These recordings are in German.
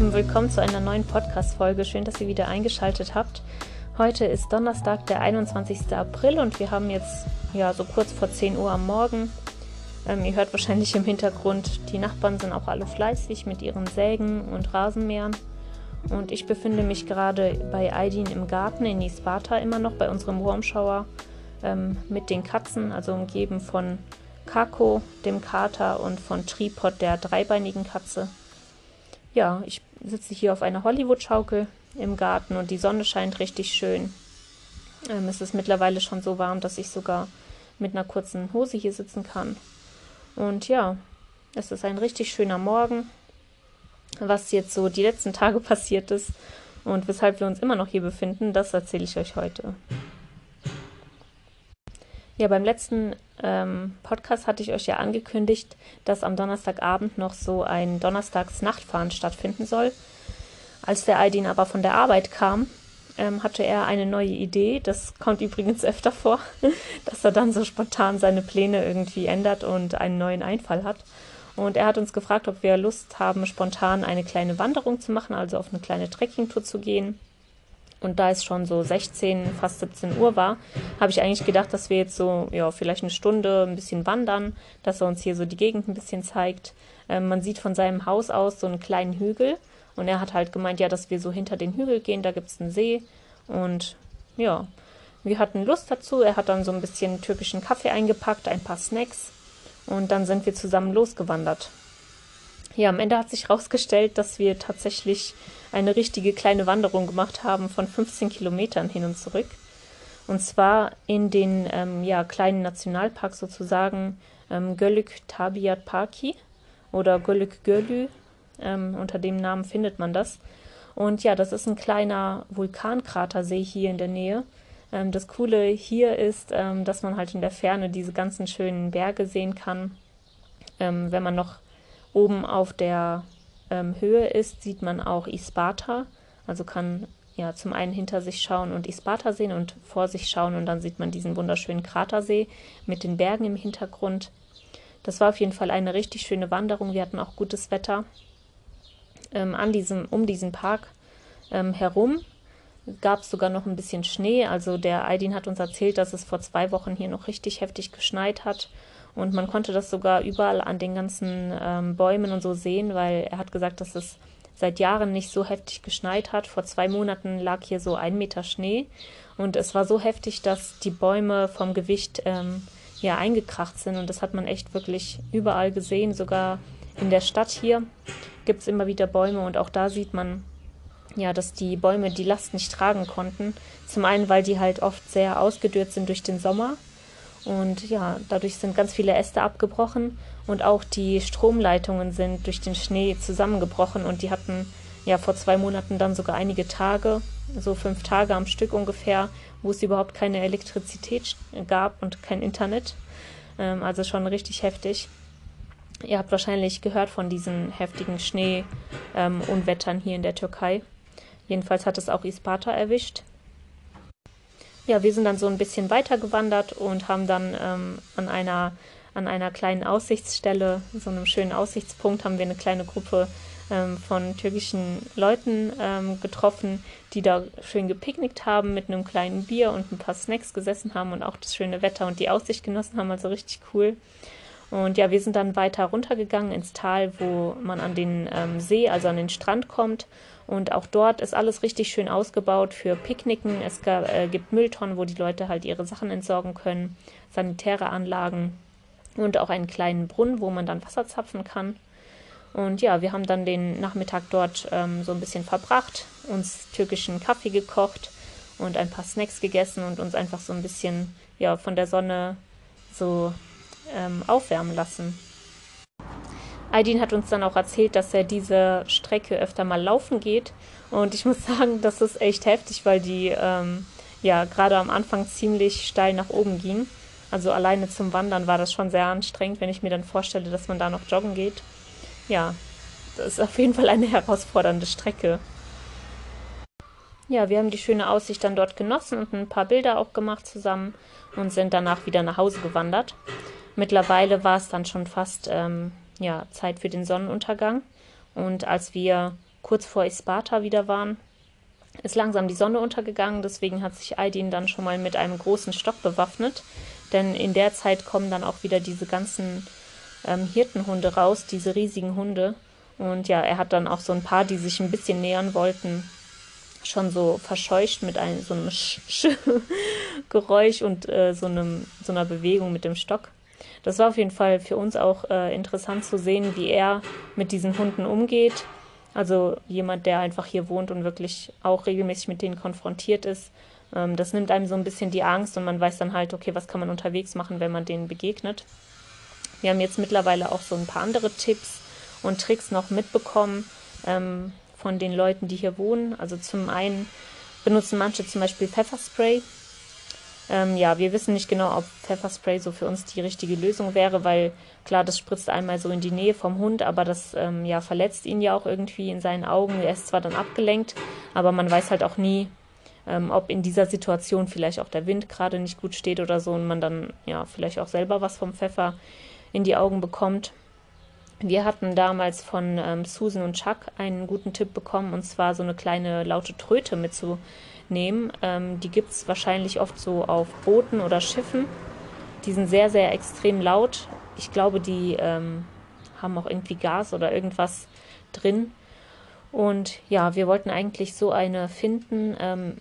Lieben, willkommen zu einer neuen Podcast-Folge. Schön, dass ihr wieder eingeschaltet habt. Heute ist Donnerstag, der 21. April und wir haben jetzt ja so kurz vor 10 Uhr am Morgen. Ähm, ihr hört wahrscheinlich im Hintergrund, die Nachbarn sind auch alle fleißig mit ihren Sägen und Rasenmähern. Und ich befinde mich gerade bei Aidin im Garten in Isparta immer noch bei unserem Wurmschauer ähm, mit den Katzen, also umgeben von Kako, dem Kater und von Tripod, der dreibeinigen Katze. Ja, ich sitze hier auf einer Hollywood-Schaukel im Garten und die Sonne scheint richtig schön. Ähm, es ist mittlerweile schon so warm, dass ich sogar mit einer kurzen Hose hier sitzen kann. Und ja, es ist ein richtig schöner Morgen. Was jetzt so die letzten Tage passiert ist und weshalb wir uns immer noch hier befinden, das erzähle ich euch heute. Ja, beim letzten ähm, Podcast hatte ich euch ja angekündigt, dass am Donnerstagabend noch so ein Donnerstagsnachtfahren stattfinden soll. Als der Aidin aber von der Arbeit kam, ähm, hatte er eine neue Idee. Das kommt übrigens öfter vor, dass er dann so spontan seine Pläne irgendwie ändert und einen neuen Einfall hat. Und er hat uns gefragt, ob wir Lust haben, spontan eine kleine Wanderung zu machen, also auf eine kleine Trekkingtour zu gehen. Und da es schon so 16, fast 17 Uhr war, habe ich eigentlich gedacht, dass wir jetzt so, ja, vielleicht eine Stunde ein bisschen wandern, dass er uns hier so die Gegend ein bisschen zeigt. Ähm, man sieht von seinem Haus aus so einen kleinen Hügel. Und er hat halt gemeint, ja, dass wir so hinter den Hügel gehen, da gibt es einen See. Und ja, wir hatten Lust dazu. Er hat dann so ein bisschen türkischen Kaffee eingepackt, ein paar Snacks. Und dann sind wir zusammen losgewandert. Ja, am Ende hat sich herausgestellt, dass wir tatsächlich eine richtige kleine Wanderung gemacht haben von 15 Kilometern hin und zurück. Und zwar in den ähm, ja, kleinen Nationalpark sozusagen ähm, Gölük Tabiat Parki oder Gölük Gölü. Ähm, unter dem Namen findet man das. Und ja, das ist ein kleiner Vulkankratersee hier in der Nähe. Ähm, das Coole hier ist, ähm, dass man halt in der Ferne diese ganzen schönen Berge sehen kann. Ähm, wenn man noch oben auf der ähm, Höhe ist, sieht man auch Isparta, also kann ja zum einen hinter sich schauen und Isparta sehen und vor sich schauen und dann sieht man diesen wunderschönen Kratersee mit den Bergen im Hintergrund. Das war auf jeden Fall eine richtig schöne Wanderung. Wir hatten auch gutes Wetter. Ähm, an diesem, um diesen Park ähm, herum gab es sogar noch ein bisschen Schnee. Also der Aidin hat uns erzählt, dass es vor zwei Wochen hier noch richtig heftig geschneit hat und man konnte das sogar überall an den ganzen ähm, Bäumen und so sehen, weil er hat gesagt, dass es seit Jahren nicht so heftig geschneit hat. Vor zwei Monaten lag hier so ein Meter Schnee und es war so heftig, dass die Bäume vom Gewicht ähm, ja eingekracht sind und das hat man echt wirklich überall gesehen. Sogar in der Stadt hier gibt es immer wieder Bäume und auch da sieht man ja, dass die Bäume die Last nicht tragen konnten. Zum einen, weil die halt oft sehr ausgedörrt sind durch den Sommer und ja, dadurch sind ganz viele Äste abgebrochen und auch die Stromleitungen sind durch den Schnee zusammengebrochen und die hatten ja vor zwei Monaten dann sogar einige Tage, so fünf Tage am Stück ungefähr, wo es überhaupt keine Elektrizität gab und kein Internet. Ähm, also schon richtig heftig. Ihr habt wahrscheinlich gehört von diesen heftigen Schneeunwettern ähm, hier in der Türkei. Jedenfalls hat es auch Isparta erwischt ja, wir sind dann so ein bisschen weiter gewandert und haben dann ähm, an einer an einer kleinen Aussichtsstelle, so einem schönen Aussichtspunkt, haben wir eine kleine Gruppe ähm, von türkischen Leuten ähm, getroffen, die da schön gepicknickt haben, mit einem kleinen Bier und ein paar Snacks gesessen haben und auch das schöne Wetter und die Aussicht genossen haben, also richtig cool. Und ja, wir sind dann weiter runtergegangen ins Tal, wo man an den ähm, See, also an den Strand kommt. Und auch dort ist alles richtig schön ausgebaut für Picknicken. Es äh, gibt Mülltonnen, wo die Leute halt ihre Sachen entsorgen können, sanitäre Anlagen und auch einen kleinen Brunnen, wo man dann Wasser zapfen kann. Und ja, wir haben dann den Nachmittag dort ähm, so ein bisschen verbracht, uns türkischen Kaffee gekocht und ein paar Snacks gegessen und uns einfach so ein bisschen ja, von der Sonne so ähm, aufwärmen lassen. Aydin hat uns dann auch erzählt, dass er diese Strecke öfter mal laufen geht. Und ich muss sagen, das ist echt heftig, weil die ähm, ja gerade am Anfang ziemlich steil nach oben ging. Also alleine zum Wandern war das schon sehr anstrengend, wenn ich mir dann vorstelle, dass man da noch joggen geht. Ja, das ist auf jeden Fall eine herausfordernde Strecke. Ja, wir haben die schöne Aussicht dann dort genossen und ein paar Bilder auch gemacht zusammen und sind danach wieder nach Hause gewandert. Mittlerweile war es dann schon fast ähm, ja, Zeit für den Sonnenuntergang Und als wir kurz vor Isparta wieder waren, ist langsam die Sonne untergegangen. Deswegen hat sich Aydin dann schon mal mit einem großen Stock bewaffnet. Denn in der Zeit kommen dann auch wieder diese ganzen ähm, Hirtenhunde raus, diese riesigen Hunde. Und ja, er hat dann auch so ein paar, die sich ein bisschen nähern wollten, schon so verscheucht mit einem so einem Sch -Sch Geräusch und äh, so, einem, so einer Bewegung mit dem Stock. Das war auf jeden Fall für uns auch äh, interessant zu sehen, wie er mit diesen Hunden umgeht. Also jemand, der einfach hier wohnt und wirklich auch regelmäßig mit denen konfrontiert ist. Ähm, das nimmt einem so ein bisschen die Angst und man weiß dann halt, okay, was kann man unterwegs machen, wenn man denen begegnet. Wir haben jetzt mittlerweile auch so ein paar andere Tipps und Tricks noch mitbekommen ähm, von den Leuten, die hier wohnen. Also zum einen benutzen manche zum Beispiel Pfefferspray. Ähm, ja, wir wissen nicht genau, ob Pfefferspray so für uns die richtige Lösung wäre, weil klar, das spritzt einmal so in die Nähe vom Hund, aber das ähm, ja verletzt ihn ja auch irgendwie in seinen Augen. Er ist zwar dann abgelenkt, aber man weiß halt auch nie, ähm, ob in dieser Situation vielleicht auch der Wind gerade nicht gut steht oder so und man dann ja vielleicht auch selber was vom Pfeffer in die Augen bekommt. Wir hatten damals von ähm, Susan und Chuck einen guten Tipp bekommen, und zwar so eine kleine laute Tröte mitzunehmen. Ähm, die gibt es wahrscheinlich oft so auf Booten oder Schiffen. Die sind sehr, sehr extrem laut. Ich glaube, die ähm, haben auch irgendwie Gas oder irgendwas drin. Und ja, wir wollten eigentlich so eine finden. Ähm,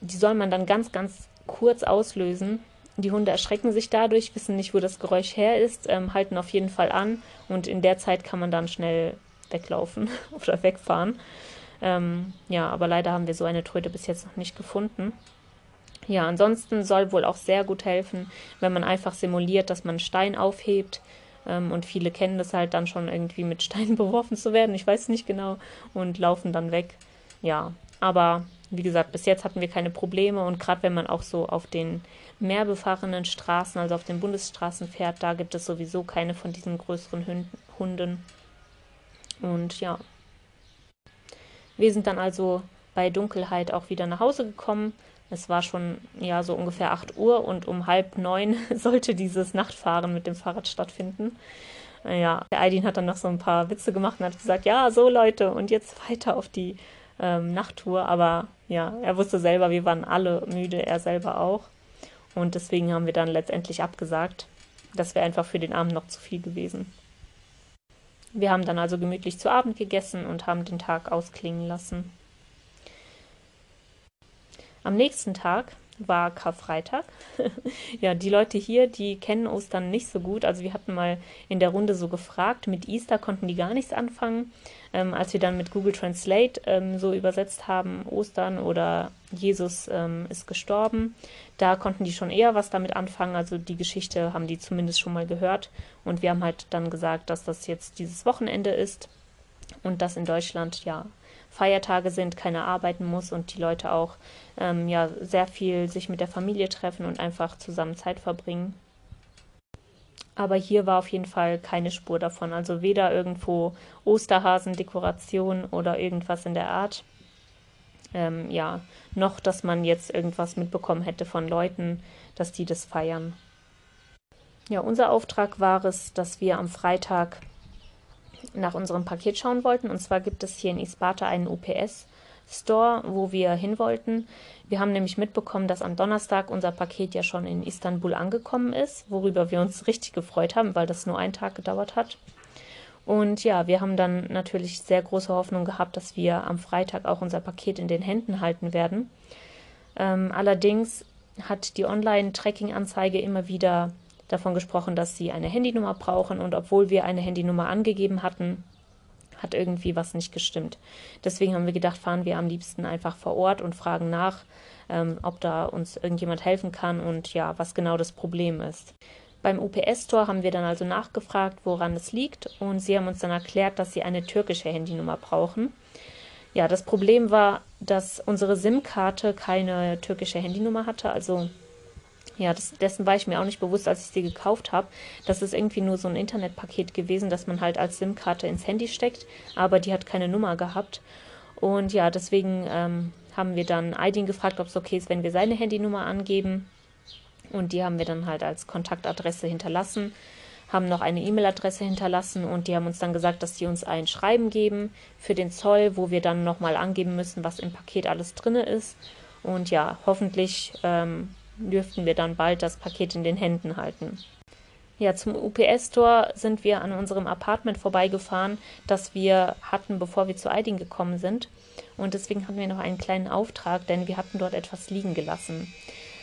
die soll man dann ganz, ganz kurz auslösen die Hunde erschrecken sich dadurch, wissen nicht, wo das Geräusch her ist, ähm, halten auf jeden Fall an und in der Zeit kann man dann schnell weglaufen oder wegfahren. Ähm, ja, aber leider haben wir so eine Tröte bis jetzt noch nicht gefunden. Ja, ansonsten soll wohl auch sehr gut helfen, wenn man einfach simuliert, dass man Stein aufhebt. Ähm, und viele kennen das halt dann schon irgendwie mit Steinen beworfen zu werden. Ich weiß nicht genau. Und laufen dann weg. Ja, aber wie gesagt, bis jetzt hatten wir keine Probleme und gerade wenn man auch so auf den mehr befahrenen Straßen, also auf den Bundesstraßen fährt, da gibt es sowieso keine von diesen größeren Hunden. Und ja, wir sind dann also bei Dunkelheit auch wieder nach Hause gekommen. Es war schon ja so ungefähr 8 Uhr und um halb neun sollte dieses Nachtfahren mit dem Fahrrad stattfinden. Ja, der Aidin hat dann noch so ein paar Witze gemacht und hat gesagt, ja, so Leute, und jetzt weiter auf die ähm, Nachttour. Aber ja, er wusste selber, wir waren alle müde, er selber auch. Und deswegen haben wir dann letztendlich abgesagt. Das wäre einfach für den Abend noch zu viel gewesen. Wir haben dann also gemütlich zu Abend gegessen und haben den Tag ausklingen lassen. Am nächsten Tag war Karfreitag. ja, die Leute hier, die kennen Ostern nicht so gut. Also wir hatten mal in der Runde so gefragt, mit Easter konnten die gar nichts anfangen. Ähm, als wir dann mit Google Translate ähm, so übersetzt haben, Ostern oder Jesus ähm, ist gestorben, da konnten die schon eher was damit anfangen. Also die Geschichte haben die zumindest schon mal gehört. Und wir haben halt dann gesagt, dass das jetzt dieses Wochenende ist und dass in Deutschland ja Feiertage sind, keiner arbeiten muss und die Leute auch ähm, ja sehr viel sich mit der Familie treffen und einfach zusammen Zeit verbringen. Aber hier war auf jeden Fall keine Spur davon. Also weder irgendwo Osterhasen-Dekoration oder irgendwas in der Art. Ähm, ja, noch, dass man jetzt irgendwas mitbekommen hätte von Leuten, dass die das feiern. Ja, unser Auftrag war es, dass wir am Freitag nach unserem Paket schauen wollten. Und zwar gibt es hier in Isparta einen UPS-Store, wo wir hin wollten. Wir haben nämlich mitbekommen, dass am Donnerstag unser Paket ja schon in Istanbul angekommen ist, worüber wir uns richtig gefreut haben, weil das nur einen Tag gedauert hat. Und ja, wir haben dann natürlich sehr große Hoffnung gehabt, dass wir am Freitag auch unser Paket in den Händen halten werden. Ähm, allerdings hat die Online-Tracking-Anzeige immer wieder davon gesprochen, dass sie eine Handynummer brauchen und obwohl wir eine Handynummer angegeben hatten, hat irgendwie was nicht gestimmt. Deswegen haben wir gedacht, fahren wir am liebsten einfach vor Ort und fragen nach, ähm, ob da uns irgendjemand helfen kann und ja, was genau das Problem ist. Beim UPS-Store haben wir dann also nachgefragt, woran es liegt und sie haben uns dann erklärt, dass sie eine türkische Handynummer brauchen. Ja, das Problem war, dass unsere SIM-Karte keine türkische Handynummer hatte, also ja, das, dessen war ich mir auch nicht bewusst, als ich sie gekauft habe. Das ist irgendwie nur so ein Internetpaket gewesen, das man halt als SIM-Karte ins Handy steckt, aber die hat keine Nummer gehabt. Und ja, deswegen ähm, haben wir dann Aydin gefragt, ob es okay ist, wenn wir seine Handynummer angeben. Und die haben wir dann halt als Kontaktadresse hinterlassen. haben noch eine E-Mail-Adresse hinterlassen und die haben uns dann gesagt, dass die uns ein Schreiben geben für den Zoll, wo wir dann nochmal angeben müssen, was im Paket alles drin ist. Und ja, hoffentlich ähm, dürften wir dann bald das Paket in den Händen halten. Ja, zum UPS-Store sind wir an unserem Apartment vorbeigefahren, das wir hatten, bevor wir zu Eiding gekommen sind. Und deswegen hatten wir noch einen kleinen Auftrag, denn wir hatten dort etwas liegen gelassen.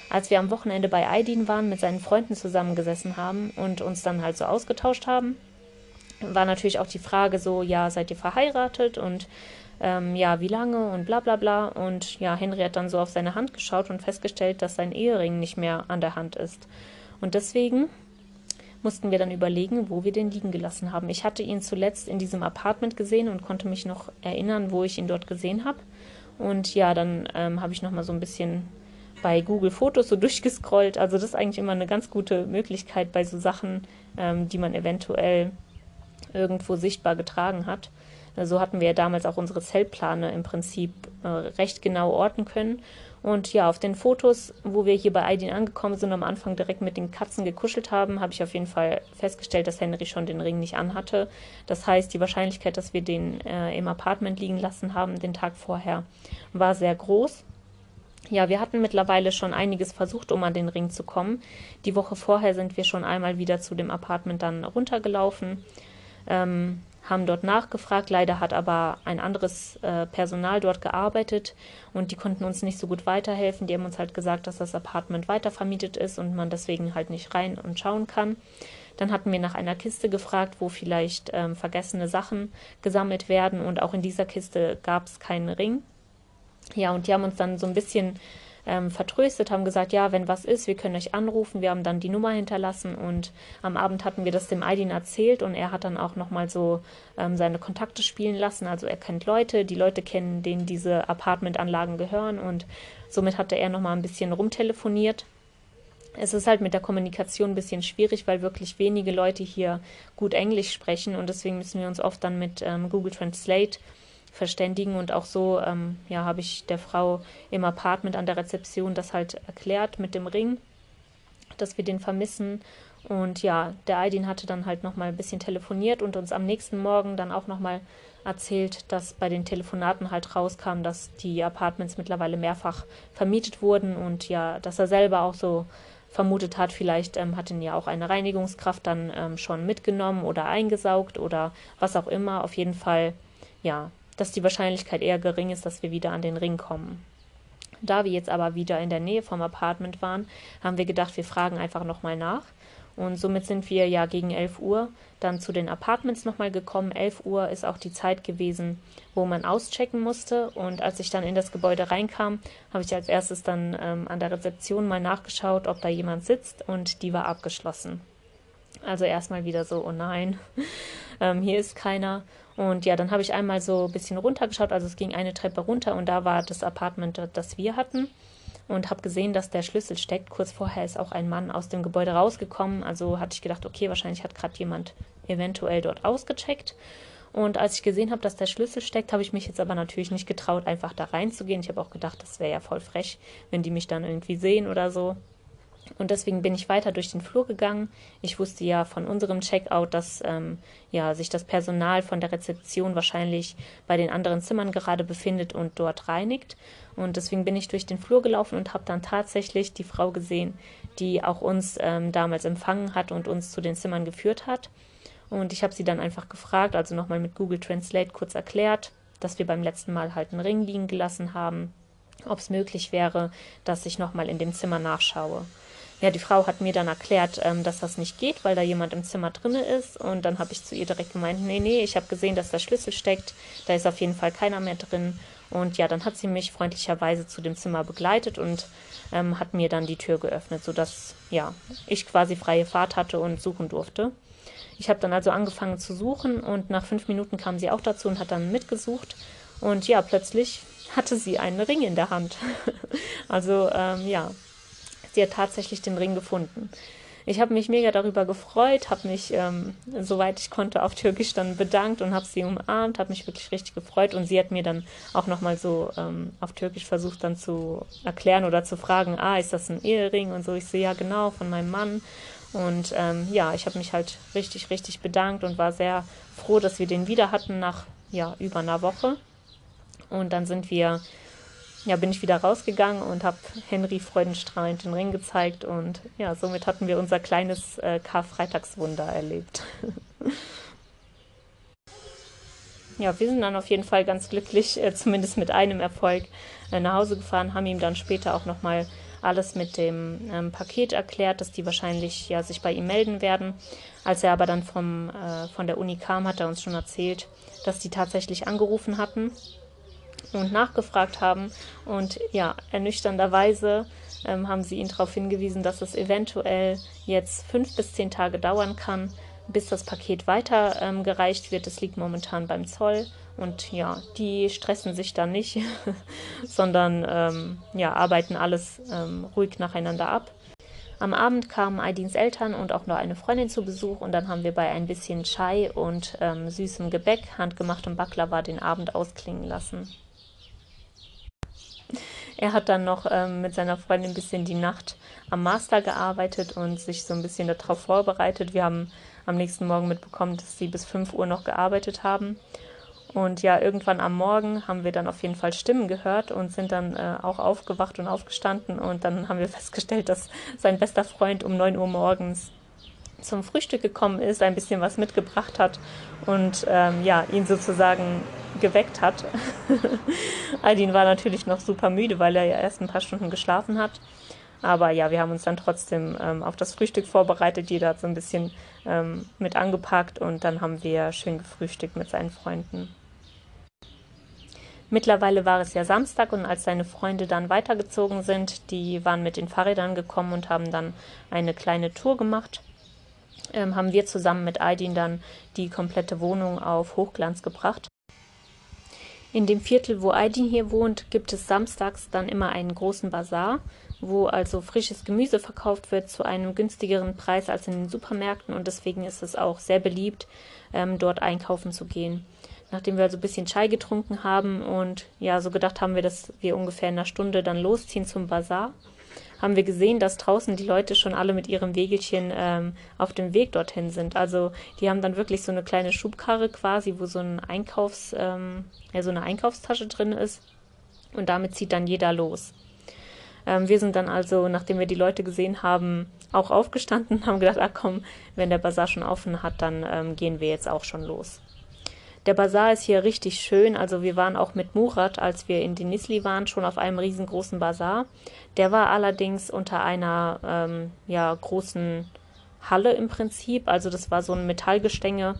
Als wir am Wochenende bei Aidin waren, mit seinen Freunden zusammengesessen haben und uns dann halt so ausgetauscht haben, war natürlich auch die Frage so, ja, seid ihr verheiratet und ähm, ja, wie lange und bla bla bla. Und ja, Henry hat dann so auf seine Hand geschaut und festgestellt, dass sein Ehering nicht mehr an der Hand ist. Und deswegen mussten wir dann überlegen, wo wir den liegen gelassen haben. Ich hatte ihn zuletzt in diesem Apartment gesehen und konnte mich noch erinnern, wo ich ihn dort gesehen habe. Und ja, dann ähm, habe ich noch mal so ein bisschen bei Google Fotos so durchgescrollt. Also das ist eigentlich immer eine ganz gute Möglichkeit bei so Sachen, ähm, die man eventuell irgendwo sichtbar getragen hat. So hatten wir ja damals auch unsere Zellplane im Prinzip äh, recht genau orten können. Und ja, auf den Fotos, wo wir hier bei Aidin angekommen sind, am Anfang direkt mit den Katzen gekuschelt haben, habe ich auf jeden Fall festgestellt, dass Henry schon den Ring nicht anhatte. Das heißt, die Wahrscheinlichkeit, dass wir den äh, im Apartment liegen lassen haben, den Tag vorher, war sehr groß. Ja, wir hatten mittlerweile schon einiges versucht, um an den Ring zu kommen. Die Woche vorher sind wir schon einmal wieder zu dem Apartment dann runtergelaufen. Ähm, haben dort nachgefragt. Leider hat aber ein anderes äh, Personal dort gearbeitet und die konnten uns nicht so gut weiterhelfen. Die haben uns halt gesagt, dass das Apartment weitervermietet ist und man deswegen halt nicht rein und schauen kann. Dann hatten wir nach einer Kiste gefragt, wo vielleicht ähm, vergessene Sachen gesammelt werden und auch in dieser Kiste gab es keinen Ring. Ja, und die haben uns dann so ein bisschen ähm, vertröstet, haben gesagt, ja, wenn was ist, wir können euch anrufen. Wir haben dann die Nummer hinterlassen und am Abend hatten wir das dem Aidin erzählt und er hat dann auch nochmal so ähm, seine Kontakte spielen lassen. Also er kennt Leute, die Leute kennen, denen diese Apartmentanlagen gehören und somit hatte er nochmal ein bisschen rumtelefoniert. Es ist halt mit der Kommunikation ein bisschen schwierig, weil wirklich wenige Leute hier gut Englisch sprechen und deswegen müssen wir uns oft dann mit ähm, Google Translate verständigen. Und auch so, ähm, ja, habe ich der Frau im Apartment an der Rezeption das halt erklärt mit dem Ring, dass wir den vermissen. Und ja, der Aidin hatte dann halt nochmal ein bisschen telefoniert und uns am nächsten Morgen dann auch nochmal erzählt, dass bei den Telefonaten halt rauskam, dass die Apartments mittlerweile mehrfach vermietet wurden und ja, dass er selber auch so vermutet hat, vielleicht ähm, hat ihn ja auch eine Reinigungskraft dann ähm, schon mitgenommen oder eingesaugt oder was auch immer. Auf jeden Fall, ja, dass die Wahrscheinlichkeit eher gering ist, dass wir wieder an den Ring kommen. Da wir jetzt aber wieder in der Nähe vom Apartment waren, haben wir gedacht, wir fragen einfach nochmal nach. Und somit sind wir ja gegen 11 Uhr dann zu den Apartments nochmal gekommen. 11 Uhr ist auch die Zeit gewesen, wo man auschecken musste. Und als ich dann in das Gebäude reinkam, habe ich als erstes dann ähm, an der Rezeption mal nachgeschaut, ob da jemand sitzt. Und die war abgeschlossen. Also erstmal wieder so, oh nein, ähm, hier ist keiner. Und ja, dann habe ich einmal so ein bisschen runtergeschaut. Also es ging eine Treppe runter und da war das Apartment, das wir hatten. Und habe gesehen, dass der Schlüssel steckt. Kurz vorher ist auch ein Mann aus dem Gebäude rausgekommen. Also hatte ich gedacht, okay, wahrscheinlich hat gerade jemand eventuell dort ausgecheckt. Und als ich gesehen habe, dass der Schlüssel steckt, habe ich mich jetzt aber natürlich nicht getraut, einfach da reinzugehen. Ich habe auch gedacht, das wäre ja voll frech, wenn die mich dann irgendwie sehen oder so. Und deswegen bin ich weiter durch den Flur gegangen. Ich wusste ja von unserem Checkout, dass ähm, ja, sich das Personal von der Rezeption wahrscheinlich bei den anderen Zimmern gerade befindet und dort reinigt. Und deswegen bin ich durch den Flur gelaufen und habe dann tatsächlich die Frau gesehen, die auch uns ähm, damals empfangen hat und uns zu den Zimmern geführt hat. Und ich habe sie dann einfach gefragt, also nochmal mit Google Translate kurz erklärt, dass wir beim letzten Mal halt einen Ring liegen gelassen haben, ob es möglich wäre, dass ich nochmal in dem Zimmer nachschaue ja, die Frau hat mir dann erklärt, ähm, dass das nicht geht, weil da jemand im Zimmer drinne ist. Und dann habe ich zu ihr direkt gemeint, nee, nee, ich habe gesehen, dass der Schlüssel steckt. Da ist auf jeden Fall keiner mehr drin. Und ja, dann hat sie mich freundlicherweise zu dem Zimmer begleitet und ähm, hat mir dann die Tür geöffnet, sodass ja, ich quasi freie Fahrt hatte und suchen durfte. Ich habe dann also angefangen zu suchen und nach fünf Minuten kam sie auch dazu und hat dann mitgesucht. Und ja, plötzlich hatte sie einen Ring in der Hand. also ähm, ja, sie hat tatsächlich den Ring gefunden. Ich habe mich mega darüber gefreut, habe mich, ähm, soweit ich konnte, auf Türkisch dann bedankt und habe sie umarmt, habe mich wirklich richtig gefreut und sie hat mir dann auch nochmal so ähm, auf Türkisch versucht dann zu erklären oder zu fragen, ah, ist das ein Ehering und so. Ich so, ja genau, von meinem Mann. Und ähm, ja, ich habe mich halt richtig, richtig bedankt und war sehr froh, dass wir den wieder hatten nach ja, über einer Woche. Und dann sind wir, ja, bin ich wieder rausgegangen und habe Henry freudenstrahlend den Ring gezeigt. Und ja, somit hatten wir unser kleines äh, Karfreitagswunder erlebt. ja, wir sind dann auf jeden Fall ganz glücklich, äh, zumindest mit einem Erfolg, äh, nach Hause gefahren, haben ihm dann später auch nochmal alles mit dem ähm, Paket erklärt, dass die wahrscheinlich ja sich bei ihm melden werden. Als er aber dann vom, äh, von der Uni kam, hat er uns schon erzählt, dass die tatsächlich angerufen hatten und nachgefragt haben. Und ja, ernüchternderweise ähm, haben sie ihn darauf hingewiesen, dass es eventuell jetzt fünf bis zehn Tage dauern kann, bis das Paket weitergereicht ähm, wird. Es liegt momentan beim Zoll. Und ja, die stressen sich dann nicht, sondern ähm, ja, arbeiten alles ähm, ruhig nacheinander ab. Am Abend kamen Aidins Eltern und auch noch eine Freundin zu Besuch und dann haben wir bei ein bisschen Chai und ähm, süßem Gebäck, handgemachtem Baklava, den Abend ausklingen lassen. Er hat dann noch ähm, mit seiner Freundin ein bisschen die Nacht am Master gearbeitet und sich so ein bisschen darauf vorbereitet. Wir haben am nächsten Morgen mitbekommen, dass sie bis 5 Uhr noch gearbeitet haben. Und ja, irgendwann am Morgen haben wir dann auf jeden Fall Stimmen gehört und sind dann äh, auch aufgewacht und aufgestanden. Und dann haben wir festgestellt, dass sein bester Freund um 9 Uhr morgens zum Frühstück gekommen ist, ein bisschen was mitgebracht hat und ähm, ja, ihn sozusagen geweckt hat. Aldin war natürlich noch super müde, weil er ja erst ein paar Stunden geschlafen hat. Aber ja, wir haben uns dann trotzdem ähm, auf das Frühstück vorbereitet. Jeder hat so ein bisschen ähm, mit angepackt und dann haben wir schön gefrühstückt mit seinen Freunden. Mittlerweile war es ja Samstag und als seine Freunde dann weitergezogen sind, die waren mit den Fahrrädern gekommen und haben dann eine kleine Tour gemacht, ähm, haben wir zusammen mit Aidin dann die komplette Wohnung auf Hochglanz gebracht. In dem Viertel, wo Aidin hier wohnt, gibt es samstags dann immer einen großen Bazar, wo also frisches Gemüse verkauft wird zu einem günstigeren Preis als in den Supermärkten und deswegen ist es auch sehr beliebt, ähm, dort einkaufen zu gehen. Nachdem wir also ein bisschen Chai getrunken haben und ja, so gedacht haben wir, dass wir ungefähr in einer Stunde dann losziehen zum Bazar, haben wir gesehen, dass draußen die Leute schon alle mit ihrem Wegelchen ähm, auf dem Weg dorthin sind. Also die haben dann wirklich so eine kleine Schubkarre quasi, wo so ein Einkaufs, ähm, ja, so eine Einkaufstasche drin ist. Und damit zieht dann jeder los. Ähm, wir sind dann also, nachdem wir die Leute gesehen haben, auch aufgestanden, haben gedacht, ach komm, wenn der Bazar schon offen hat, dann ähm, gehen wir jetzt auch schon los. Der Bazar ist hier richtig schön. Also wir waren auch mit Murat, als wir in Denisli waren, schon auf einem riesengroßen Bazar. Der war allerdings unter einer ähm, ja, großen Halle im Prinzip. Also das war so ein Metallgestänge,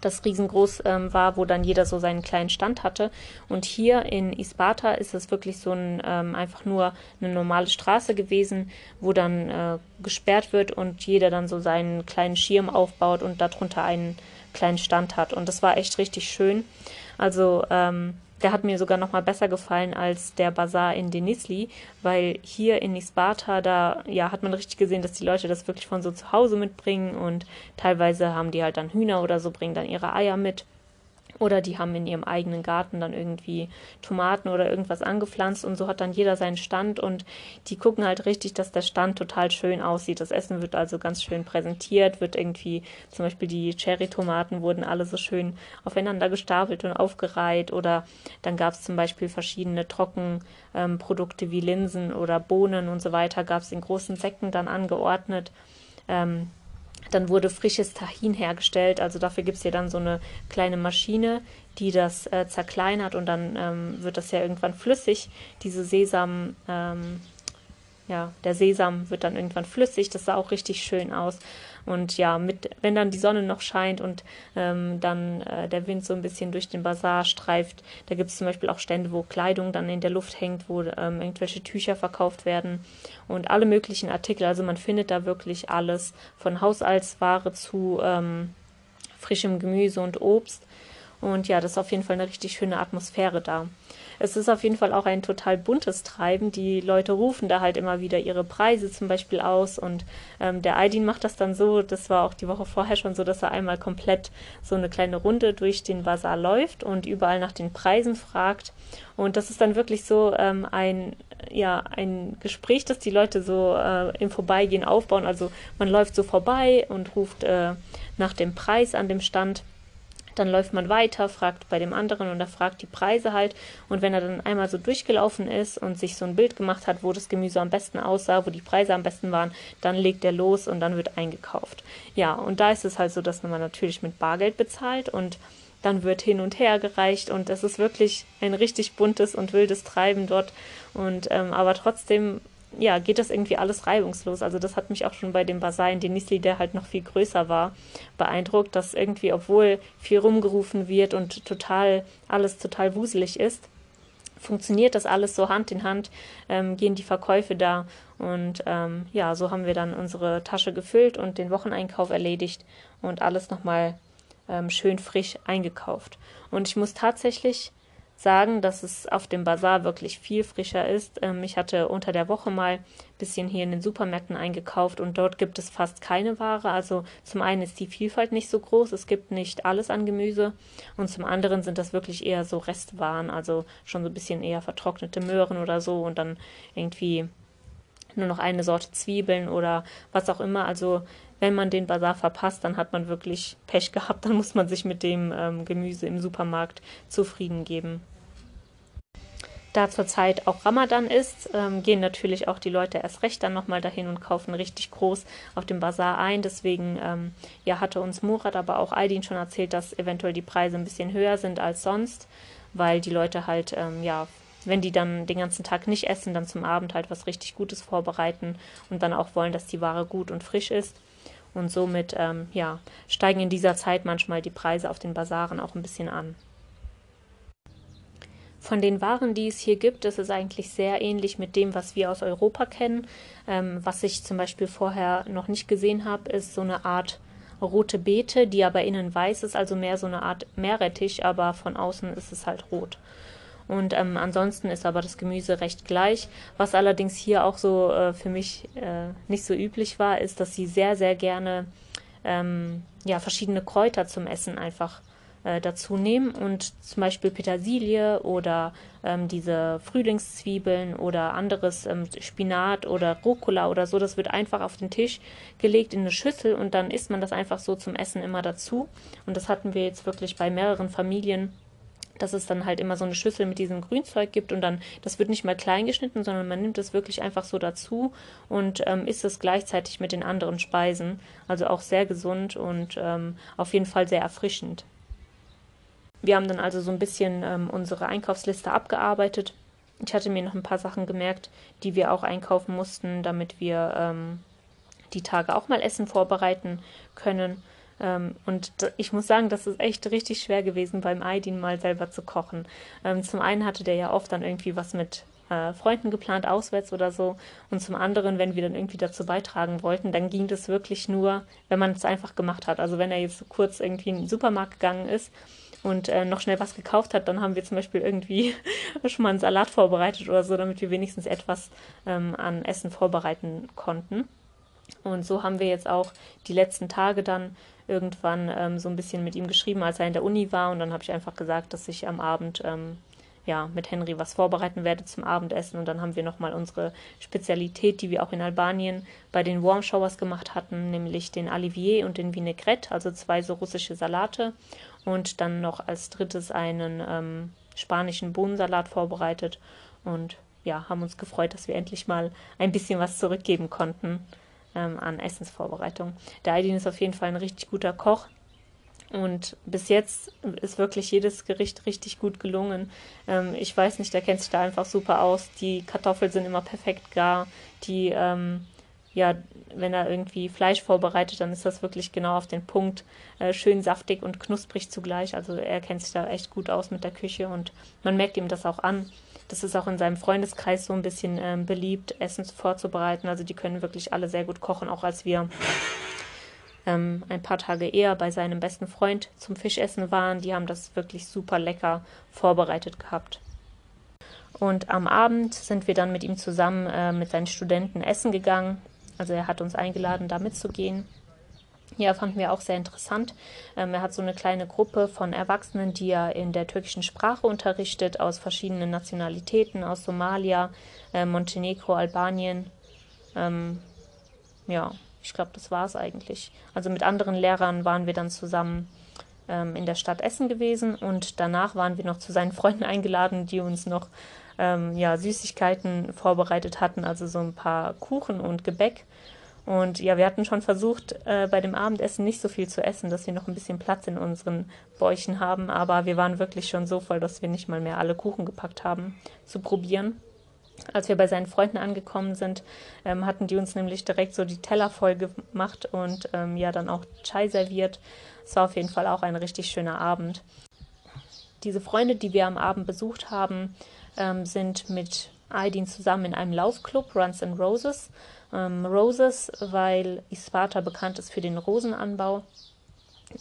das riesengroß ähm, war, wo dann jeder so seinen kleinen Stand hatte. Und hier in Isbata ist es wirklich so ein ähm, einfach nur eine normale Straße gewesen, wo dann äh, gesperrt wird und jeder dann so seinen kleinen Schirm aufbaut und darunter einen kleinen Stand hat. Und das war echt richtig schön. Also ähm, der hat mir sogar noch mal besser gefallen als der Bazar in Denisli, weil hier in Isbata, da ja, hat man richtig gesehen, dass die Leute das wirklich von so zu Hause mitbringen und teilweise haben die halt dann Hühner oder so, bringen dann ihre Eier mit. Oder die haben in ihrem eigenen Garten dann irgendwie Tomaten oder irgendwas angepflanzt und so hat dann jeder seinen Stand und die gucken halt richtig, dass der Stand total schön aussieht. Das Essen wird also ganz schön präsentiert, wird irgendwie, zum Beispiel die Cherry-Tomaten wurden alle so schön aufeinander gestapelt und aufgereiht oder dann gab es zum Beispiel verschiedene Trockenprodukte ähm, wie Linsen oder Bohnen und so weiter, gab es in großen Säcken dann angeordnet. Ähm, dann wurde frisches Tahin hergestellt. Also dafür gibt es hier dann so eine kleine Maschine, die das äh, zerkleinert und dann ähm, wird das ja irgendwann flüssig. Diese Sesam, ähm, ja, der Sesam wird dann irgendwann flüssig. Das sah auch richtig schön aus. Und ja, mit, wenn dann die Sonne noch scheint und ähm, dann äh, der Wind so ein bisschen durch den Bazar streift, da gibt es zum Beispiel auch Stände, wo Kleidung dann in der Luft hängt, wo ähm, irgendwelche Tücher verkauft werden und alle möglichen Artikel. Also man findet da wirklich alles von Haushaltsware zu ähm, frischem Gemüse und Obst. Und ja, das ist auf jeden Fall eine richtig schöne Atmosphäre da es ist auf jeden Fall auch ein total buntes Treiben. Die Leute rufen da halt immer wieder ihre Preise zum Beispiel aus und ähm, der Aidin macht das dann so, das war auch die Woche vorher schon so, dass er einmal komplett so eine kleine Runde durch den Bazar läuft und überall nach den Preisen fragt. Und das ist dann wirklich so ähm, ein ja ein Gespräch, das die Leute so äh, im Vorbeigehen aufbauen. Also man läuft so vorbei und ruft äh, nach dem Preis an dem Stand. Dann läuft man weiter, fragt bei dem anderen und er fragt die Preise halt. Und wenn er dann einmal so durchgelaufen ist und sich so ein Bild gemacht hat, wo das Gemüse am besten aussah, wo die Preise am besten waren, dann legt er los und dann wird eingekauft. Ja, und da ist es halt so, dass man natürlich mit Bargeld bezahlt und dann wird hin und her gereicht und es ist wirklich ein richtig buntes und wildes Treiben dort. Und ähm, aber trotzdem, ja, geht das irgendwie alles reibungslos. Also das hat mich auch schon bei dem Basar in Denisli, der halt noch viel größer war, beeindruckt, dass irgendwie, obwohl viel rumgerufen wird und total alles total wuselig ist, funktioniert das alles so Hand in Hand, ähm, gehen die Verkäufe da und ähm, ja, so haben wir dann unsere Tasche gefüllt und den Wocheneinkauf erledigt und alles nochmal ähm, schön frisch eingekauft. Und ich muss tatsächlich sagen, dass es auf dem Bazar wirklich viel frischer ist. Ähm, ich hatte unter der Woche mal ein bisschen hier in den Supermärkten eingekauft und dort gibt es fast keine Ware. Also zum einen ist die Vielfalt nicht so groß, es gibt nicht alles an Gemüse und zum anderen sind das wirklich eher so Restwaren, also schon so ein bisschen eher vertrocknete Möhren oder so und dann irgendwie nur noch eine Sorte Zwiebeln oder was auch immer. Also wenn man den Bazar verpasst, dann hat man wirklich Pech gehabt, dann muss man sich mit dem ähm, Gemüse im Supermarkt zufrieden geben. Da zurzeit auch Ramadan ist, ähm, gehen natürlich auch die Leute erst recht dann nochmal dahin und kaufen richtig groß auf dem Bazar ein. Deswegen ähm, ja, hatte uns Murat, aber auch Aldin schon erzählt, dass eventuell die Preise ein bisschen höher sind als sonst, weil die Leute halt, ähm, ja, wenn die dann den ganzen Tag nicht essen, dann zum Abend halt was richtig Gutes vorbereiten und dann auch wollen, dass die Ware gut und frisch ist. Und somit ähm, ja, steigen in dieser Zeit manchmal die Preise auf den Basaren auch ein bisschen an. Von den Waren, die es hier gibt, ist es eigentlich sehr ähnlich mit dem, was wir aus Europa kennen. Ähm, was ich zum Beispiel vorher noch nicht gesehen habe, ist so eine Art rote Beete, die aber innen weiß ist, also mehr so eine Art Meerrettich, aber von außen ist es halt rot. Und ähm, ansonsten ist aber das Gemüse recht gleich. Was allerdings hier auch so äh, für mich äh, nicht so üblich war, ist, dass sie sehr, sehr gerne ähm, ja, verschiedene Kräuter zum Essen einfach äh, dazu nehmen und zum Beispiel Petersilie oder ähm, diese Frühlingszwiebeln oder anderes ähm, Spinat oder Rucola oder so, das wird einfach auf den Tisch gelegt in eine Schüssel und dann isst man das einfach so zum Essen immer dazu. Und das hatten wir jetzt wirklich bei mehreren Familien dass es dann halt immer so eine Schüssel mit diesem Grünzeug gibt und dann, das wird nicht mal klein geschnitten, sondern man nimmt es wirklich einfach so dazu und ähm, isst es gleichzeitig mit den anderen Speisen. Also auch sehr gesund und ähm, auf jeden Fall sehr erfrischend. Wir haben dann also so ein bisschen ähm, unsere Einkaufsliste abgearbeitet. Ich hatte mir noch ein paar Sachen gemerkt, die wir auch einkaufen mussten, damit wir ähm, die Tage auch mal Essen vorbereiten können. Ähm, und ich muss sagen, das ist echt richtig schwer gewesen, beim Aidin mal selber zu kochen. Ähm, zum einen hatte der ja oft dann irgendwie was mit äh, Freunden geplant, auswärts oder so. Und zum anderen, wenn wir dann irgendwie dazu beitragen wollten, dann ging das wirklich nur, wenn man es einfach gemacht hat. Also wenn er jetzt kurz irgendwie in den Supermarkt gegangen ist und äh, noch schnell was gekauft hat, dann haben wir zum Beispiel irgendwie schon mal einen Salat vorbereitet oder so, damit wir wenigstens etwas ähm, an Essen vorbereiten konnten. Und so haben wir jetzt auch die letzten Tage dann irgendwann ähm, so ein bisschen mit ihm geschrieben, als er in der Uni war. Und dann habe ich einfach gesagt, dass ich am Abend ähm, ja, mit Henry was vorbereiten werde zum Abendessen. Und dann haben wir nochmal unsere Spezialität, die wir auch in Albanien bei den Warm Showers gemacht hatten, nämlich den Olivier und den Vinaigrette, also zwei so russische Salate. Und dann noch als drittes einen ähm, spanischen Bohnensalat vorbereitet. Und ja, haben uns gefreut, dass wir endlich mal ein bisschen was zurückgeben konnten ähm, an Essensvorbereitung. Der Aidin ist auf jeden Fall ein richtig guter Koch. Und bis jetzt ist wirklich jedes Gericht richtig gut gelungen. Ähm, ich weiß nicht, der kennt sich da einfach super aus. Die Kartoffeln sind immer perfekt gar. Die, ähm, ja, wenn er irgendwie Fleisch vorbereitet, dann ist das wirklich genau auf den Punkt. Äh, schön saftig und knusprig zugleich. Also er kennt sich da echt gut aus mit der Küche und man merkt ihm das auch an. Das ist auch in seinem Freundeskreis so ein bisschen ähm, beliebt, Essen vorzubereiten. Also die können wirklich alle sehr gut kochen, auch als wir ähm, ein paar Tage eher bei seinem besten Freund zum Fischessen waren. Die haben das wirklich super lecker vorbereitet gehabt. Und am Abend sind wir dann mit ihm zusammen äh, mit seinen Studenten essen gegangen. Also er hat uns eingeladen, da mitzugehen. Ja, fanden wir auch sehr interessant. Ähm, er hat so eine kleine Gruppe von Erwachsenen, die er in der türkischen Sprache unterrichtet, aus verschiedenen Nationalitäten, aus Somalia, äh, Montenegro, Albanien. Ähm, ja, ich glaube, das war es eigentlich. Also mit anderen Lehrern waren wir dann zusammen ähm, in der Stadt Essen gewesen und danach waren wir noch zu seinen Freunden eingeladen, die uns noch ähm, ja, Süßigkeiten vorbereitet hatten, also so ein paar Kuchen und Gebäck. Und ja, wir hatten schon versucht, äh, bei dem Abendessen nicht so viel zu essen, dass wir noch ein bisschen Platz in unseren Bäuchen haben. Aber wir waren wirklich schon so voll, dass wir nicht mal mehr alle Kuchen gepackt haben zu probieren. Als wir bei seinen Freunden angekommen sind, ähm, hatten die uns nämlich direkt so die Teller voll gemacht und ähm, ja dann auch Chai serviert. Es war auf jeden Fall auch ein richtig schöner Abend. Diese Freunde, die wir am Abend besucht haben, ähm, sind mit Aydin zusammen in einem Laufclub, Runs and Roses ähm, Roses, weil Isparta bekannt ist für den Rosenanbau.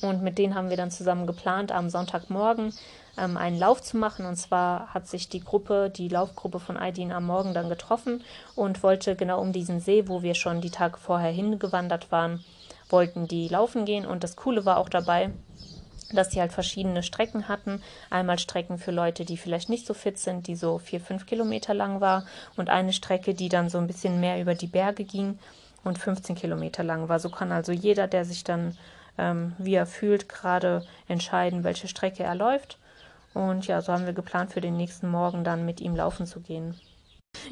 Und mit denen haben wir dann zusammen geplant, am Sonntagmorgen ähm, einen Lauf zu machen. Und zwar hat sich die Gruppe, die Laufgruppe von Aydin am Morgen dann getroffen und wollte genau um diesen See, wo wir schon die Tage vorher hingewandert waren, wollten die laufen gehen. Und das Coole war auch dabei, dass die halt verschiedene Strecken hatten. Einmal Strecken für Leute, die vielleicht nicht so fit sind, die so vier, fünf Kilometer lang war und eine Strecke, die dann so ein bisschen mehr über die Berge ging und 15 Kilometer lang war. So kann also jeder, der sich dann, ähm, wie er fühlt, gerade entscheiden, welche Strecke er läuft. Und ja, so haben wir geplant, für den nächsten Morgen dann mit ihm laufen zu gehen.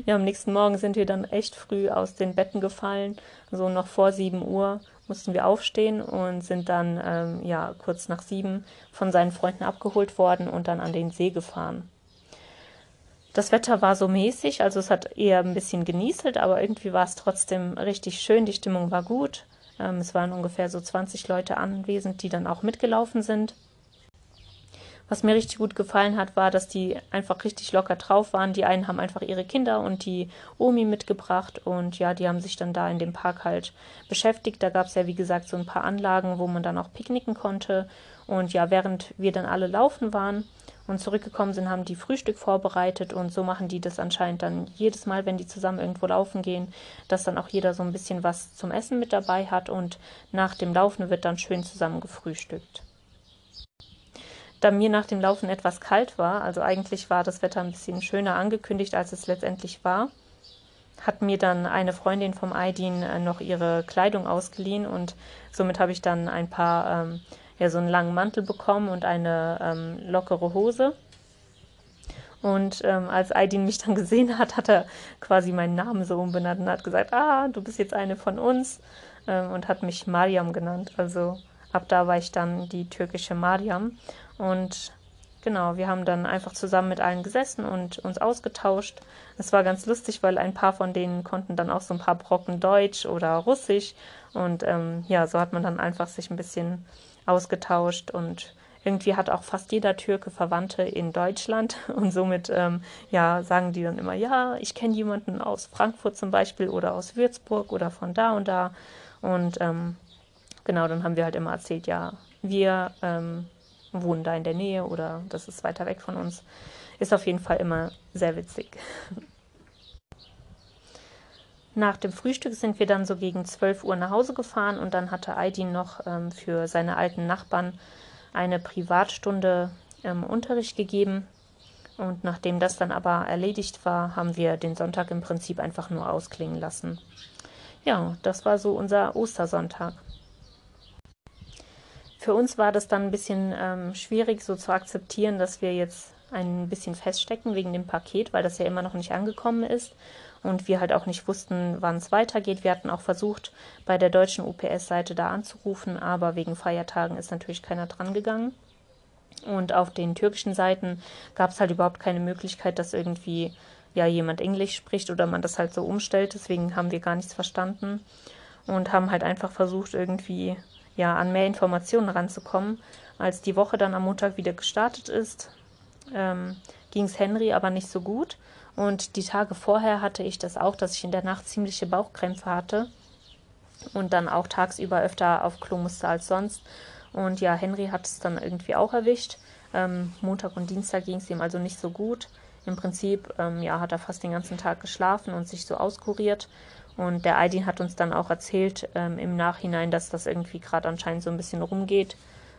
Ja, am nächsten Morgen sind wir dann echt früh aus den Betten gefallen, so noch vor 7 Uhr mussten wir aufstehen und sind dann ähm, ja kurz nach sieben von seinen Freunden abgeholt worden und dann an den See gefahren. Das Wetter war so mäßig, also es hat eher ein bisschen genieselt, aber irgendwie war es trotzdem richtig schön, die Stimmung war gut. Ähm, es waren ungefähr so 20 Leute anwesend, die dann auch mitgelaufen sind. Was mir richtig gut gefallen hat, war, dass die einfach richtig locker drauf waren. Die einen haben einfach ihre Kinder und die Omi mitgebracht und ja, die haben sich dann da in dem Park halt beschäftigt. Da gab es ja, wie gesagt, so ein paar Anlagen, wo man dann auch picknicken konnte. Und ja, während wir dann alle laufen waren und zurückgekommen sind, haben die Frühstück vorbereitet und so machen die das anscheinend dann jedes Mal, wenn die zusammen irgendwo laufen gehen, dass dann auch jeder so ein bisschen was zum Essen mit dabei hat und nach dem Laufen wird dann schön zusammen gefrühstückt. Da mir nach dem Laufen etwas kalt war, also eigentlich war das Wetter ein bisschen schöner angekündigt, als es letztendlich war, hat mir dann eine Freundin vom Aidin äh, noch ihre Kleidung ausgeliehen und somit habe ich dann ein paar, ähm, ja, so einen langen Mantel bekommen und eine ähm, lockere Hose. Und ähm, als Aidin mich dann gesehen hat, hat er quasi meinen Namen so umbenannt und hat gesagt, ah, du bist jetzt eine von uns ähm, und hat mich Mariam genannt. Also ab da war ich dann die türkische Mariam. Und genau, wir haben dann einfach zusammen mit allen gesessen und uns ausgetauscht. Es war ganz lustig, weil ein paar von denen konnten dann auch so ein paar Brocken Deutsch oder Russisch. Und ähm, ja, so hat man dann einfach sich ein bisschen ausgetauscht und irgendwie hat auch fast jeder Türke Verwandte in Deutschland und somit ähm, ja sagen die dann immer ja ich kenne jemanden aus Frankfurt zum Beispiel oder aus Würzburg oder von da und da und ähm, genau dann haben wir halt immer erzählt ja wir ähm, wohnen da in der Nähe oder das ist weiter weg von uns. Ist auf jeden Fall immer sehr witzig. Nach dem Frühstück sind wir dann so gegen 12 Uhr nach Hause gefahren und dann hatte Aydin noch ähm, für seine alten Nachbarn eine Privatstunde ähm, Unterricht gegeben. Und nachdem das dann aber erledigt war, haben wir den Sonntag im Prinzip einfach nur ausklingen lassen. Ja, das war so unser Ostersonntag. Für uns war das dann ein bisschen ähm, schwierig, so zu akzeptieren, dass wir jetzt ein bisschen feststecken wegen dem Paket, weil das ja immer noch nicht angekommen ist und wir halt auch nicht wussten, wann es weitergeht. Wir hatten auch versucht, bei der deutschen UPS-Seite da anzurufen, aber wegen Feiertagen ist natürlich keiner dran gegangen. Und auf den türkischen Seiten gab es halt überhaupt keine Möglichkeit, dass irgendwie ja jemand Englisch spricht oder man das halt so umstellt. Deswegen haben wir gar nichts verstanden und haben halt einfach versucht, irgendwie ja, an mehr Informationen ranzukommen. Als die Woche dann am Montag wieder gestartet ist, ähm, ging es Henry aber nicht so gut. Und die Tage vorher hatte ich das auch, dass ich in der Nacht ziemliche Bauchkrämpfe hatte und dann auch tagsüber öfter auf Klo musste als sonst. Und ja, Henry hat es dann irgendwie auch erwischt. Ähm, Montag und Dienstag ging es ihm also nicht so gut. Im Prinzip ähm, ja, hat er fast den ganzen Tag geschlafen und sich so auskuriert. Und der Aydin hat uns dann auch erzählt ähm, im Nachhinein, dass das irgendwie gerade anscheinend so ein bisschen rumgeht.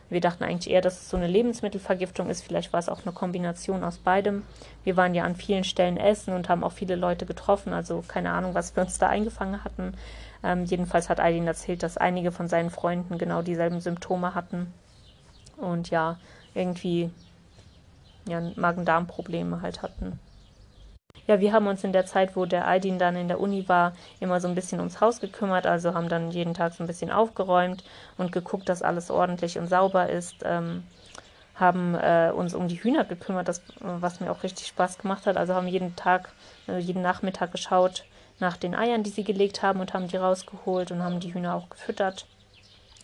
Wir dachten eigentlich eher, dass es so eine Lebensmittelvergiftung ist. Vielleicht war es auch eine Kombination aus beidem. Wir waren ja an vielen Stellen essen und haben auch viele Leute getroffen. Also keine Ahnung, was wir uns da eingefangen hatten. Ähm, jedenfalls hat Aydin erzählt, dass einige von seinen Freunden genau dieselben Symptome hatten. Und ja, irgendwie ja, Magen-Darm-Probleme halt hatten. Ja, wir haben uns in der Zeit, wo der Aydin dann in der Uni war, immer so ein bisschen ums Haus gekümmert, also haben dann jeden Tag so ein bisschen aufgeräumt und geguckt, dass alles ordentlich und sauber ist. Ähm, haben äh, uns um die Hühner gekümmert, das, was mir auch richtig Spaß gemacht hat. Also haben jeden Tag, also jeden Nachmittag geschaut nach den Eiern, die sie gelegt haben und haben die rausgeholt und haben die Hühner auch gefüttert.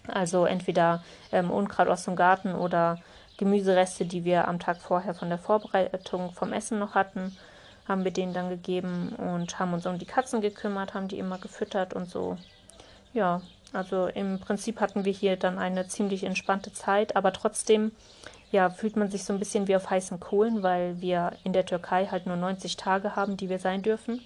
Also entweder ähm, Unkraut aus dem Garten oder Gemüsereste, die wir am Tag vorher von der Vorbereitung vom Essen noch hatten haben wir denen dann gegeben und haben uns um die Katzen gekümmert, haben die immer gefüttert und so. Ja, also im Prinzip hatten wir hier dann eine ziemlich entspannte Zeit, aber trotzdem ja, fühlt man sich so ein bisschen wie auf heißen Kohlen, weil wir in der Türkei halt nur 90 Tage haben, die wir sein dürfen.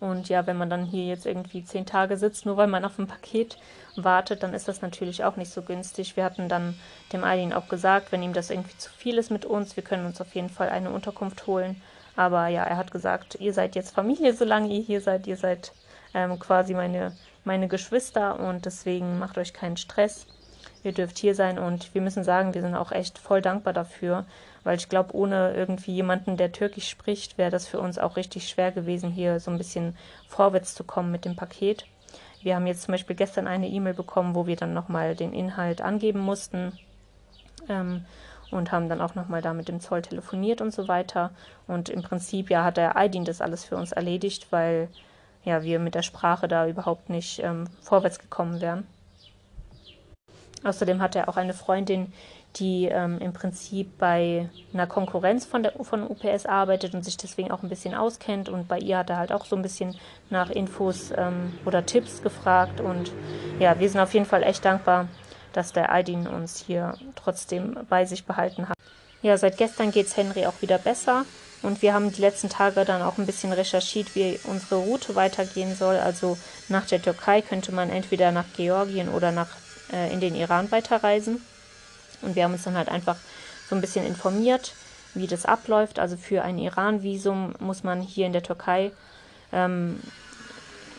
Und ja, wenn man dann hier jetzt irgendwie zehn Tage sitzt, nur weil man auf ein Paket wartet, dann ist das natürlich auch nicht so günstig. Wir hatten dann dem Aydin auch gesagt, wenn ihm das irgendwie zu viel ist mit uns, wir können uns auf jeden Fall eine Unterkunft holen. Aber ja, er hat gesagt, ihr seid jetzt Familie, solange ihr hier seid. Ihr seid ähm, quasi meine, meine Geschwister und deswegen macht euch keinen Stress. Ihr dürft hier sein und wir müssen sagen, wir sind auch echt voll dankbar dafür, weil ich glaube, ohne irgendwie jemanden, der Türkisch spricht, wäre das für uns auch richtig schwer gewesen, hier so ein bisschen vorwärts zu kommen mit dem Paket. Wir haben jetzt zum Beispiel gestern eine E-Mail bekommen, wo wir dann nochmal den Inhalt angeben mussten. Ähm, und haben dann auch nochmal da mit dem Zoll telefoniert und so weiter. Und im Prinzip, ja, hat der Aydin das alles für uns erledigt, weil ja, wir mit der Sprache da überhaupt nicht ähm, vorwärts gekommen wären. Außerdem hat er auch eine Freundin, die ähm, im Prinzip bei einer Konkurrenz von der von UPS arbeitet und sich deswegen auch ein bisschen auskennt. Und bei ihr hat er halt auch so ein bisschen nach Infos ähm, oder Tipps gefragt. Und ja, wir sind auf jeden Fall echt dankbar, dass der Aydin uns hier trotzdem bei sich behalten hat. Ja, seit gestern geht es Henry auch wieder besser und wir haben die letzten Tage dann auch ein bisschen recherchiert, wie unsere Route weitergehen soll. Also nach der Türkei könnte man entweder nach Georgien oder nach, äh, in den Iran weiterreisen. Und wir haben uns dann halt einfach so ein bisschen informiert, wie das abläuft. Also für ein Iran-Visum muss man hier in der Türkei ähm,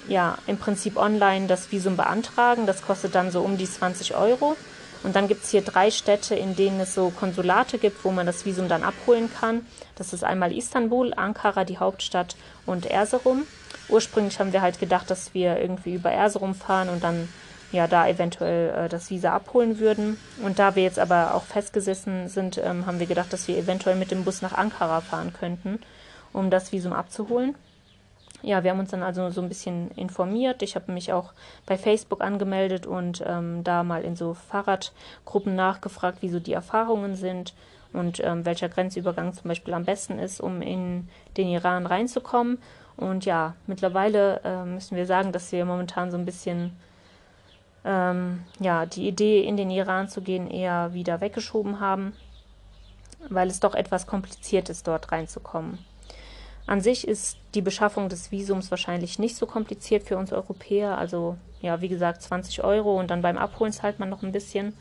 ja, im Prinzip online das Visum beantragen. Das kostet dann so um die 20 Euro. Und dann gibt es hier drei Städte, in denen es so Konsulate gibt, wo man das Visum dann abholen kann. Das ist einmal Istanbul, Ankara, die Hauptstadt, und Erzurum. Ursprünglich haben wir halt gedacht, dass wir irgendwie über Erzurum fahren und dann ja da eventuell äh, das Visa abholen würden. Und da wir jetzt aber auch festgesessen sind, ähm, haben wir gedacht, dass wir eventuell mit dem Bus nach Ankara fahren könnten, um das Visum abzuholen ja, wir haben uns dann also so ein bisschen informiert. Ich habe mich auch bei Facebook angemeldet und ähm, da mal in so Fahrradgruppen nachgefragt, wie so die Erfahrungen sind und ähm, welcher Grenzübergang zum Beispiel am besten ist, um in den Iran reinzukommen. Und ja, mittlerweile äh, müssen wir sagen, dass wir momentan so ein bisschen ähm, ja, die Idee, in den Iran zu gehen, eher wieder weggeschoben haben, weil es doch etwas kompliziert ist, dort reinzukommen. An sich ist die Beschaffung des Visums wahrscheinlich nicht so kompliziert für uns Europäer. Also ja, wie gesagt, 20 Euro und dann beim Abholen zahlt man noch ein bisschen.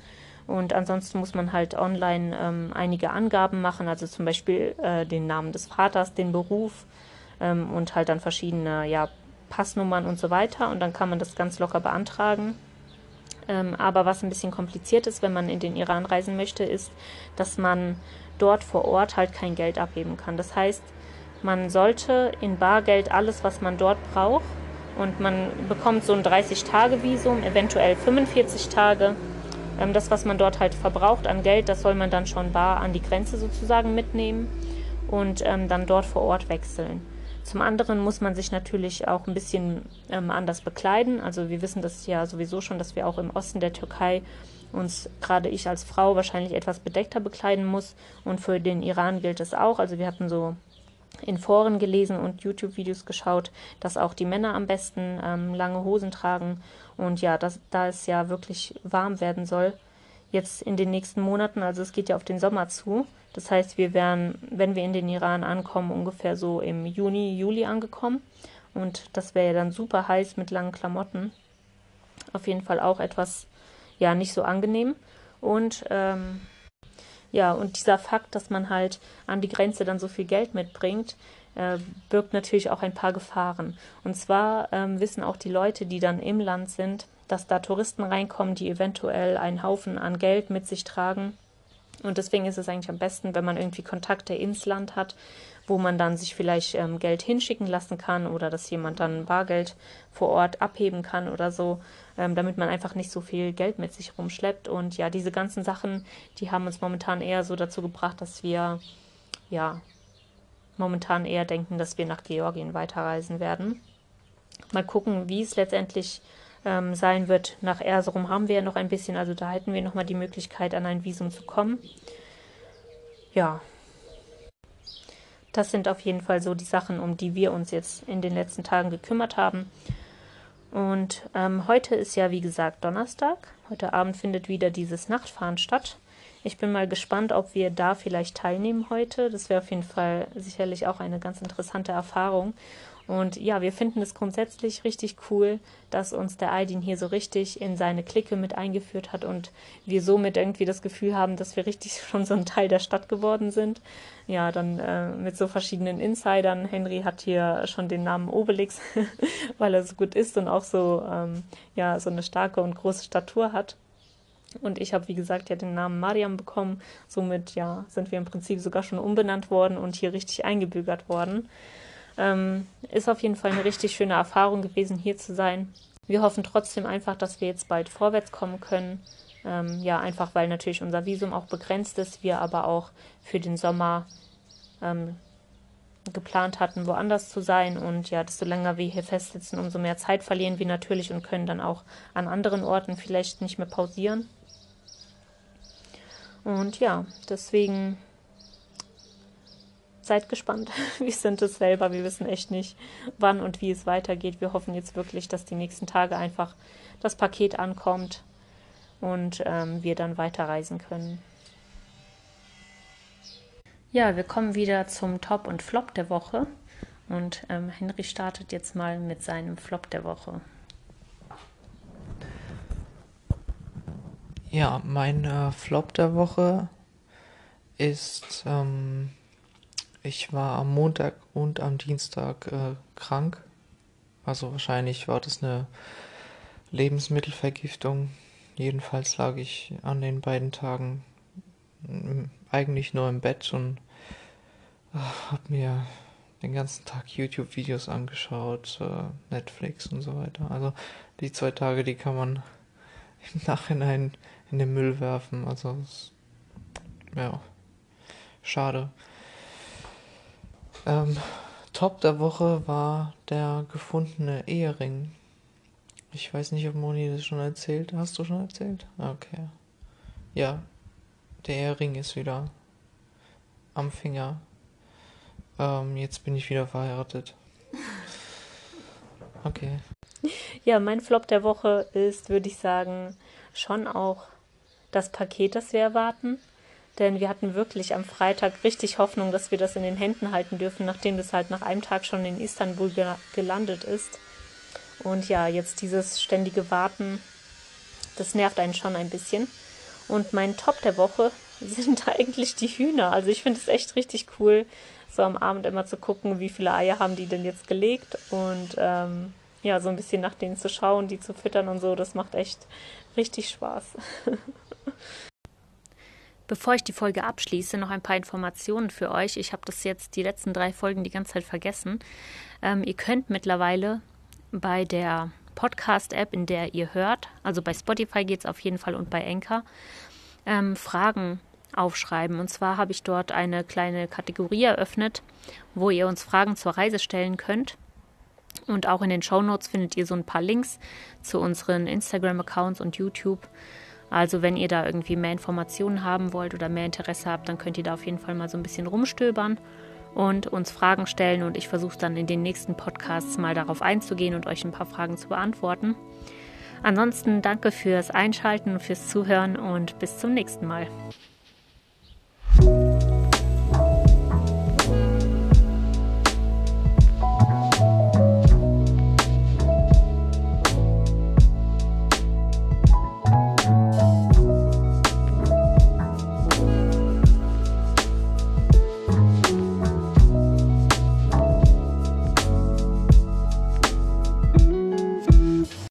Und ansonsten muss man halt online ähm, einige Angaben machen, also zum Beispiel äh, den Namen des Vaters, den Beruf ähm, und halt dann verschiedene ja, Passnummern und so weiter. Und dann kann man das ganz locker beantragen. Ähm, aber was ein bisschen kompliziert ist, wenn man in den Iran reisen möchte, ist, dass man dort vor Ort halt kein Geld abheben kann. Das heißt, man sollte in Bargeld alles, was man dort braucht, und man bekommt so ein 30-Tage-Visum, eventuell 45 Tage. Ähm, das, was man dort halt verbraucht an Geld, das soll man dann schon bar an die Grenze sozusagen mitnehmen und ähm, dann dort vor Ort wechseln. Zum anderen muss man sich natürlich auch ein bisschen ähm, anders bekleiden. Also wir wissen das ja sowieso schon, dass wir auch im Osten der Türkei uns gerade ich als Frau wahrscheinlich etwas bedeckter bekleiden muss. Und für den Iran gilt es auch. Also wir hatten so in Foren gelesen und YouTube-Videos geschaut, dass auch die Männer am besten ähm, lange Hosen tragen. Und ja, das, da es ja wirklich warm werden soll, jetzt in den nächsten Monaten, also es geht ja auf den Sommer zu. Das heißt, wir wären, wenn wir in den Iran ankommen, ungefähr so im Juni, Juli angekommen. Und das wäre ja dann super heiß mit langen Klamotten. Auf jeden Fall auch etwas, ja, nicht so angenehm. Und ähm, ja, und dieser Fakt, dass man halt an die Grenze dann so viel Geld mitbringt, äh, birgt natürlich auch ein paar Gefahren. Und zwar ähm, wissen auch die Leute, die dann im Land sind, dass da Touristen reinkommen, die eventuell einen Haufen an Geld mit sich tragen. Und deswegen ist es eigentlich am besten, wenn man irgendwie Kontakte ins Land hat, wo man dann sich vielleicht ähm, Geld hinschicken lassen kann oder dass jemand dann Bargeld vor Ort abheben kann oder so, ähm, damit man einfach nicht so viel Geld mit sich rumschleppt. Und ja, diese ganzen Sachen, die haben uns momentan eher so dazu gebracht, dass wir ja momentan eher denken, dass wir nach Georgien weiterreisen werden. Mal gucken, wie es letztendlich ähm, sein wird. Nach Erzurum haben wir ja noch ein bisschen, also da hätten wir nochmal die Möglichkeit, an ein Visum zu kommen. Ja, das sind auf jeden Fall so die Sachen, um die wir uns jetzt in den letzten Tagen gekümmert haben. Und ähm, heute ist ja, wie gesagt, Donnerstag. Heute Abend findet wieder dieses Nachtfahren statt. Ich bin mal gespannt, ob wir da vielleicht teilnehmen heute. Das wäre auf jeden Fall sicherlich auch eine ganz interessante Erfahrung. Und ja, wir finden es grundsätzlich richtig cool, dass uns der Aydin hier so richtig in seine Clique mit eingeführt hat und wir somit irgendwie das Gefühl haben, dass wir richtig schon so ein Teil der Stadt geworden sind. Ja, dann äh, mit so verschiedenen Insidern. Henry hat hier schon den Namen Obelix, weil er so gut ist und auch so, ähm, ja, so eine starke und große Statur hat. Und ich habe, wie gesagt, ja den Namen Mariam bekommen. Somit, ja, sind wir im Prinzip sogar schon umbenannt worden und hier richtig eingebürgert worden. Ähm, ist auf jeden Fall eine richtig schöne Erfahrung gewesen, hier zu sein. Wir hoffen trotzdem einfach, dass wir jetzt bald vorwärts kommen können. Ähm, ja, einfach weil natürlich unser Visum auch begrenzt ist, wir aber auch für den Sommer ähm, geplant hatten, woanders zu sein. Und ja, desto länger wir hier festsitzen, umso mehr Zeit verlieren wir natürlich und können dann auch an anderen Orten vielleicht nicht mehr pausieren. Und ja, deswegen seid gespannt. Wir sind es selber. Wir wissen echt nicht, wann und wie es weitergeht. Wir hoffen jetzt wirklich, dass die nächsten Tage einfach das Paket ankommt und ähm, wir dann weiterreisen können. Ja, wir kommen wieder zum Top und Flop der Woche. Und ähm, Henry startet jetzt mal mit seinem Flop der Woche. Ja, mein äh, Flop der Woche ist ähm, ich war am Montag und am Dienstag äh, krank. Also wahrscheinlich war das eine Lebensmittelvergiftung. Jedenfalls lag ich an den beiden Tagen eigentlich nur im Bett und äh, habe mir den ganzen Tag YouTube-Videos angeschaut, äh, Netflix und so weiter. Also die zwei Tage, die kann man im Nachhinein in den Müll werfen. Also ja, schade. Ähm, Top der Woche war der gefundene Ehering. Ich weiß nicht, ob Moni das schon erzählt. Hast du schon erzählt? Okay. Ja, der Ehering ist wieder am Finger. Ähm, jetzt bin ich wieder verheiratet. Okay. Ja, mein Flop der Woche ist, würde ich sagen, schon auch das Paket, das wir erwarten denn wir hatten wirklich am Freitag richtig Hoffnung, dass wir das in den Händen halten dürfen, nachdem das halt nach einem Tag schon in Istanbul ge gelandet ist. Und ja, jetzt dieses ständige Warten, das nervt einen schon ein bisschen. Und mein Top der Woche sind eigentlich die Hühner. Also ich finde es echt richtig cool, so am Abend immer zu gucken, wie viele Eier haben die denn jetzt gelegt und ähm, ja, so ein bisschen nach denen zu schauen, die zu füttern und so. Das macht echt richtig Spaß. Bevor ich die Folge abschließe, noch ein paar Informationen für euch. Ich habe das jetzt die letzten drei Folgen die ganze Zeit vergessen. Ähm, ihr könnt mittlerweile bei der Podcast-App, in der ihr hört, also bei Spotify geht es auf jeden Fall und bei Anchor, ähm, Fragen aufschreiben. Und zwar habe ich dort eine kleine Kategorie eröffnet, wo ihr uns Fragen zur Reise stellen könnt. Und auch in den Show Notes findet ihr so ein paar Links zu unseren Instagram-Accounts und YouTube. Also wenn ihr da irgendwie mehr Informationen haben wollt oder mehr Interesse habt, dann könnt ihr da auf jeden Fall mal so ein bisschen rumstöbern und uns Fragen stellen und ich versuche dann in den nächsten Podcasts mal darauf einzugehen und euch ein paar Fragen zu beantworten. Ansonsten danke fürs Einschalten fürs Zuhören und bis zum nächsten Mal.